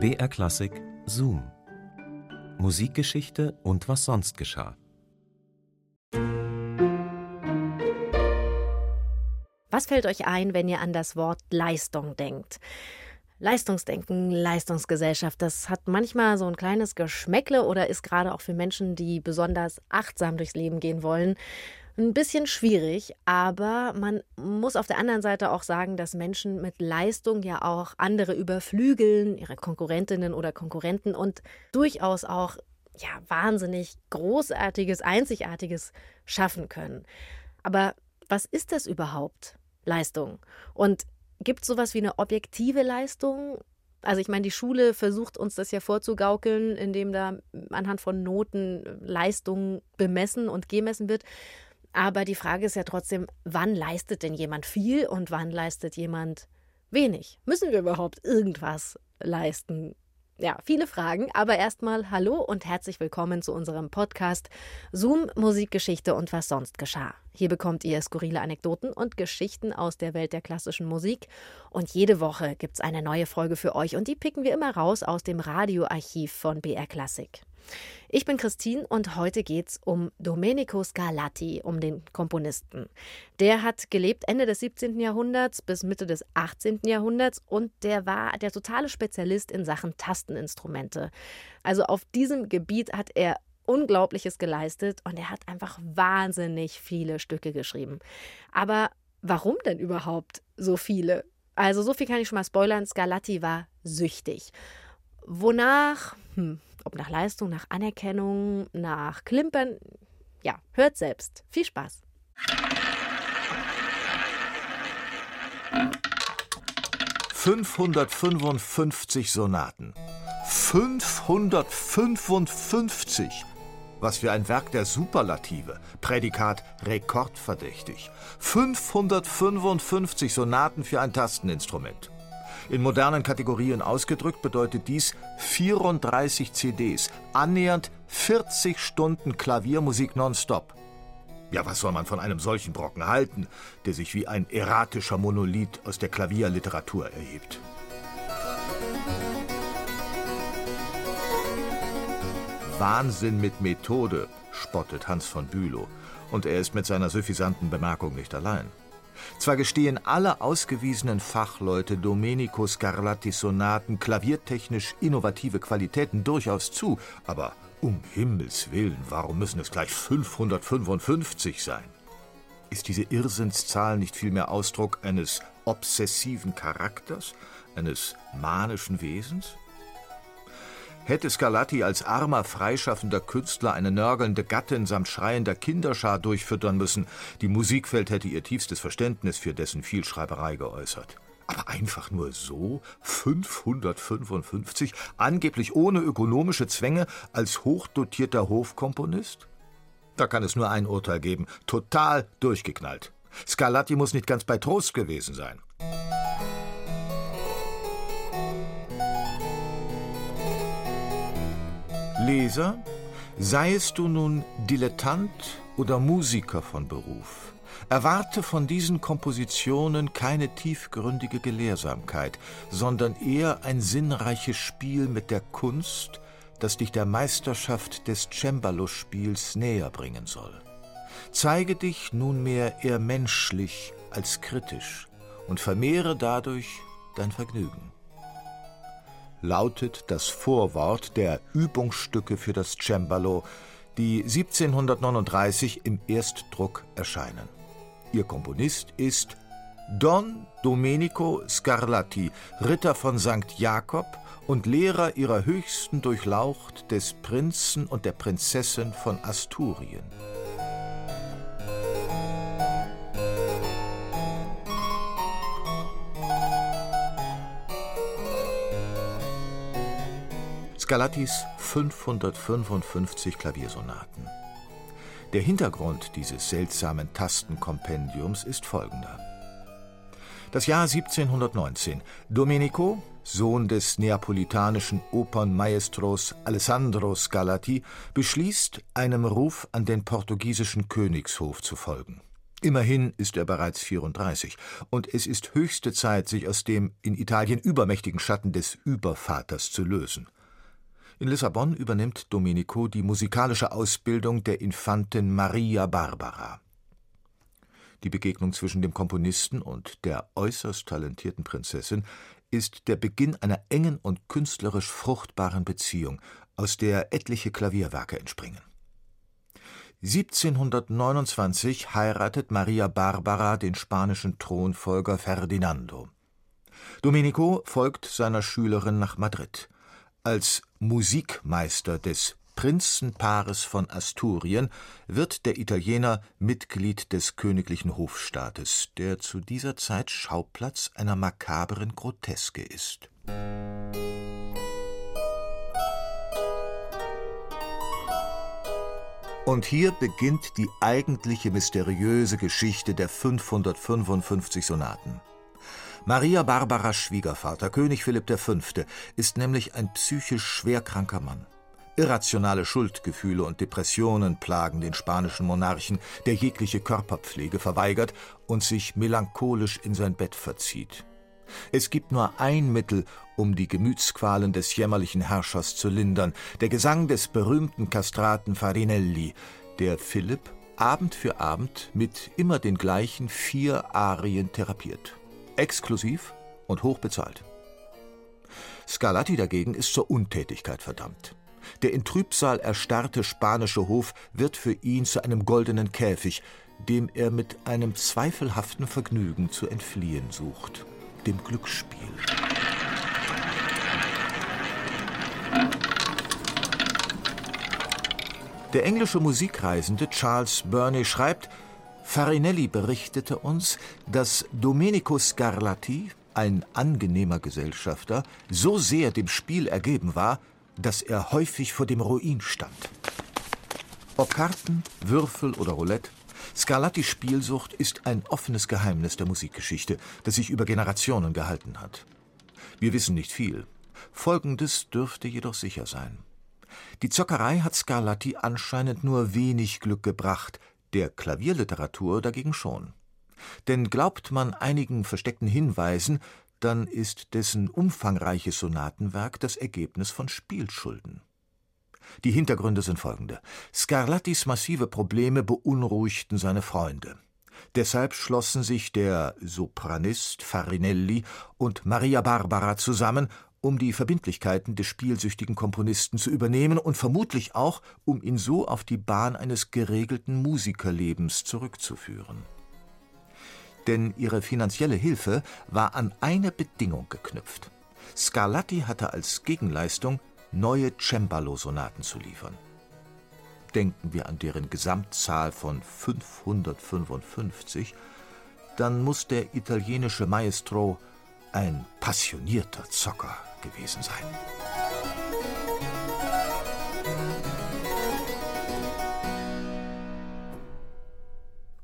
BR Klassik Zoom. Musikgeschichte und was sonst geschah. Was fällt euch ein, wenn ihr an das Wort Leistung denkt? Leistungsdenken, Leistungsgesellschaft, das hat manchmal so ein kleines Geschmäckle oder ist gerade auch für Menschen, die besonders achtsam durchs Leben gehen wollen, ein bisschen schwierig, aber man muss auf der anderen Seite auch sagen, dass Menschen mit Leistung ja auch andere überflügeln, ihre Konkurrentinnen oder Konkurrenten und durchaus auch ja wahnsinnig großartiges, einzigartiges schaffen können. Aber was ist das überhaupt? Leistung. Und gibt es sowas wie eine objektive Leistung? Also ich meine, die Schule versucht uns das ja vorzugaukeln, indem da anhand von Noten Leistung bemessen und gemessen wird. Aber die Frage ist ja trotzdem, wann leistet denn jemand viel und wann leistet jemand wenig? Müssen wir überhaupt irgendwas leisten? Ja, viele Fragen, aber erstmal hallo und herzlich willkommen zu unserem Podcast Zoom Musikgeschichte und was sonst geschah. Hier bekommt ihr skurrile Anekdoten und Geschichten aus der Welt der klassischen Musik und jede Woche gibt's eine neue Folge für euch und die picken wir immer raus aus dem Radioarchiv von BR Classic. Ich bin Christine und heute geht's um Domenico Scarlatti, um den Komponisten. Der hat gelebt Ende des 17. Jahrhunderts bis Mitte des 18. Jahrhunderts und der war der totale Spezialist in Sachen Tasteninstrumente. Also auf diesem Gebiet hat er Unglaubliches geleistet und er hat einfach wahnsinnig viele Stücke geschrieben. Aber warum denn überhaupt so viele? Also so viel kann ich schon mal spoilern, Scarlatti war süchtig. Wonach, hm, ob nach Leistung, nach Anerkennung, nach Klimpern. Ja, hört selbst. Viel Spaß. »555 Sonaten. 555! Was für ein Werk der Superlative. Prädikat rekordverdächtig. 555 Sonaten für ein Tasteninstrument. In modernen Kategorien ausgedrückt bedeutet dies 34 CDs, annähernd 40 Stunden Klaviermusik nonstop. Ja, was soll man von einem solchen Brocken halten, der sich wie ein erratischer Monolith aus der Klavierliteratur erhebt? Wahnsinn mit Methode, spottet Hans von Bülow. Und er ist mit seiner suffisanten Bemerkung nicht allein. Zwar gestehen alle ausgewiesenen Fachleute Domenico Scarlattis Sonaten klaviertechnisch innovative Qualitäten durchaus zu, aber um Himmels willen, warum müssen es gleich 555 sein? Ist diese Irrsinnszahl nicht vielmehr Ausdruck eines obsessiven Charakters, eines manischen Wesens? Hätte Scarlatti als armer, freischaffender Künstler eine nörgelnde Gattin samt schreiender Kinderschar durchfüttern müssen, die Musikwelt hätte ihr tiefstes Verständnis für dessen Vielschreiberei geäußert. Aber einfach nur so? 555? Angeblich ohne ökonomische Zwänge als hochdotierter Hofkomponist? Da kann es nur ein Urteil geben. Total durchgeknallt. Scarlatti muss nicht ganz bei Trost gewesen sein. Leser, seiest du nun Dilettant oder Musiker von Beruf, erwarte von diesen Kompositionen keine tiefgründige Gelehrsamkeit, sondern eher ein sinnreiches Spiel mit der Kunst, das dich der Meisterschaft des Cembalo-Spiels näher bringen soll. Zeige dich nunmehr eher menschlich als kritisch und vermehre dadurch dein Vergnügen lautet das Vorwort der Übungsstücke für das Cembalo, die 1739 im Erstdruck erscheinen. Ihr Komponist ist Don Domenico Scarlatti, Ritter von St. Jakob und Lehrer ihrer höchsten Durchlaucht des Prinzen und der Prinzessin von Asturien. Scarlattis 555 Klaviersonaten. Der Hintergrund dieses seltsamen Tastenkompendiums ist folgender. Das Jahr 1719. Domenico, Sohn des neapolitanischen Opernmaestros Alessandro Scarlatti, beschließt, einem Ruf an den portugiesischen Königshof zu folgen. Immerhin ist er bereits 34 und es ist höchste Zeit, sich aus dem in Italien übermächtigen Schatten des Übervaters zu lösen. In Lissabon übernimmt Domenico die musikalische Ausbildung der Infantin Maria Barbara. Die Begegnung zwischen dem Komponisten und der äußerst talentierten Prinzessin ist der Beginn einer engen und künstlerisch fruchtbaren Beziehung, aus der etliche Klavierwerke entspringen. 1729 heiratet Maria Barbara den spanischen Thronfolger Ferdinando. Domenico folgt seiner Schülerin nach Madrid. Als Musikmeister des Prinzenpaares von Asturien wird der Italiener Mitglied des königlichen Hofstaates, der zu dieser Zeit Schauplatz einer makabren Groteske ist. Und hier beginnt die eigentliche mysteriöse Geschichte der 555 Sonaten. Maria Barbaras Schwiegervater, König Philipp V., ist nämlich ein psychisch schwerkranker Mann. Irrationale Schuldgefühle und Depressionen plagen den spanischen Monarchen, der jegliche Körperpflege verweigert und sich melancholisch in sein Bett verzieht. Es gibt nur ein Mittel, um die Gemütsqualen des jämmerlichen Herrschers zu lindern, der Gesang des berühmten Kastraten Farinelli, der Philipp Abend für Abend mit immer den gleichen vier Arien therapiert. Exklusiv und hochbezahlt. Scarlatti dagegen ist zur Untätigkeit verdammt. Der in Trübsal erstarrte spanische Hof wird für ihn zu einem goldenen Käfig, dem er mit einem zweifelhaften Vergnügen zu entfliehen sucht dem Glücksspiel. Der englische Musikreisende Charles Burney schreibt, Farinelli berichtete uns, dass Domenico Scarlatti, ein angenehmer Gesellschafter, so sehr dem Spiel ergeben war, dass er häufig vor dem Ruin stand. Ob Karten, Würfel oder Roulette, Scarlattis Spielsucht ist ein offenes Geheimnis der Musikgeschichte, das sich über Generationen gehalten hat. Wir wissen nicht viel. Folgendes dürfte jedoch sicher sein. Die Zockerei hat Scarlatti anscheinend nur wenig Glück gebracht, der Klavierliteratur dagegen schon. Denn glaubt man einigen versteckten Hinweisen, dann ist dessen umfangreiches Sonatenwerk das Ergebnis von Spielschulden. Die Hintergründe sind folgende. Scarlattis massive Probleme beunruhigten seine Freunde. Deshalb schlossen sich der Sopranist Farinelli und Maria Barbara zusammen, um die Verbindlichkeiten des spielsüchtigen Komponisten zu übernehmen und vermutlich auch, um ihn so auf die Bahn eines geregelten Musikerlebens zurückzuführen. Denn ihre finanzielle Hilfe war an eine Bedingung geknüpft. Scarlatti hatte als Gegenleistung neue Cembalo-Sonaten zu liefern. Denken wir an deren Gesamtzahl von 555, dann muss der italienische Maestro ein passionierter Zocker gewesen sein.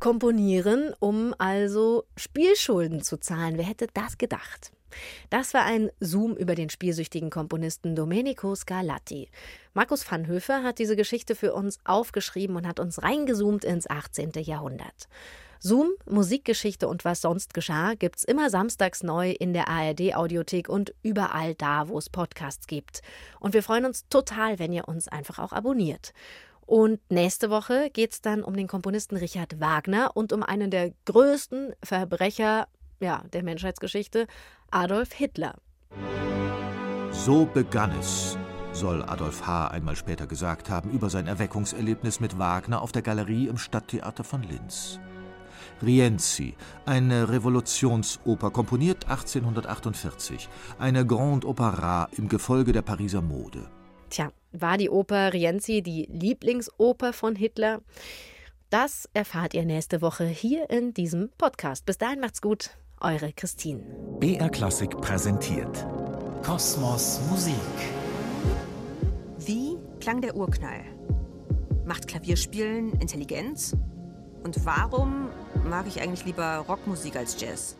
Komponieren, um also Spielschulden zu zahlen. Wer hätte das gedacht? Das war ein Zoom über den spielsüchtigen Komponisten Domenico Scarlatti. Markus Vanhöfer hat diese Geschichte für uns aufgeschrieben und hat uns reingezoomt ins 18. Jahrhundert. Zoom, Musikgeschichte und was sonst geschah, gibt's immer samstags neu in der ARD Audiothek und überall da, wo es Podcasts gibt. Und wir freuen uns total, wenn ihr uns einfach auch abonniert. Und nächste Woche geht's dann um den Komponisten Richard Wagner und um einen der größten Verbrecher ja, der Menschheitsgeschichte, Adolf Hitler. So begann es, soll Adolf H. einmal später gesagt haben, über sein Erweckungserlebnis mit Wagner auf der Galerie im Stadttheater von Linz. Rienzi, eine Revolutionsoper, komponiert 1848, eine Grande Opera im Gefolge der Pariser Mode. Tja, war die Oper Rienzi die Lieblingsoper von Hitler? Das erfahrt ihr nächste Woche hier in diesem Podcast. Bis dahin macht's gut. Eure Christine. BR Klassik präsentiert Kosmos Musik. Wie klang der Urknall? Macht Klavierspielen Intelligenz? Und warum mag ich eigentlich lieber Rockmusik als Jazz?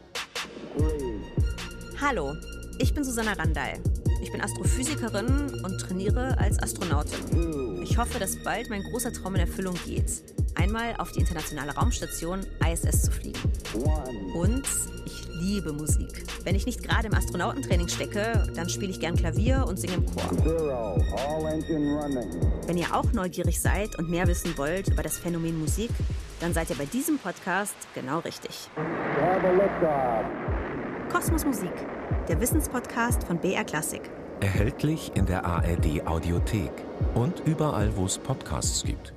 Hallo, ich bin Susanna Randall. Ich bin Astrophysikerin und trainiere als Astronautin. Ich hoffe, dass bald mein großer Traum in Erfüllung geht. einmal auf die internationale Raumstation ISS zu fliegen. Und ich liebe Musik. Wenn ich nicht gerade im Astronautentraining stecke, dann spiele ich gern Klavier und singe im Chor. Wenn ihr auch neugierig seid und mehr wissen wollt über das Phänomen Musik, dann seid ihr bei diesem Podcast genau richtig. Kosmos Musik, der Wissenspodcast von BR Klassik. Erhältlich in der ARD Audiothek und überall, wo es Podcasts gibt.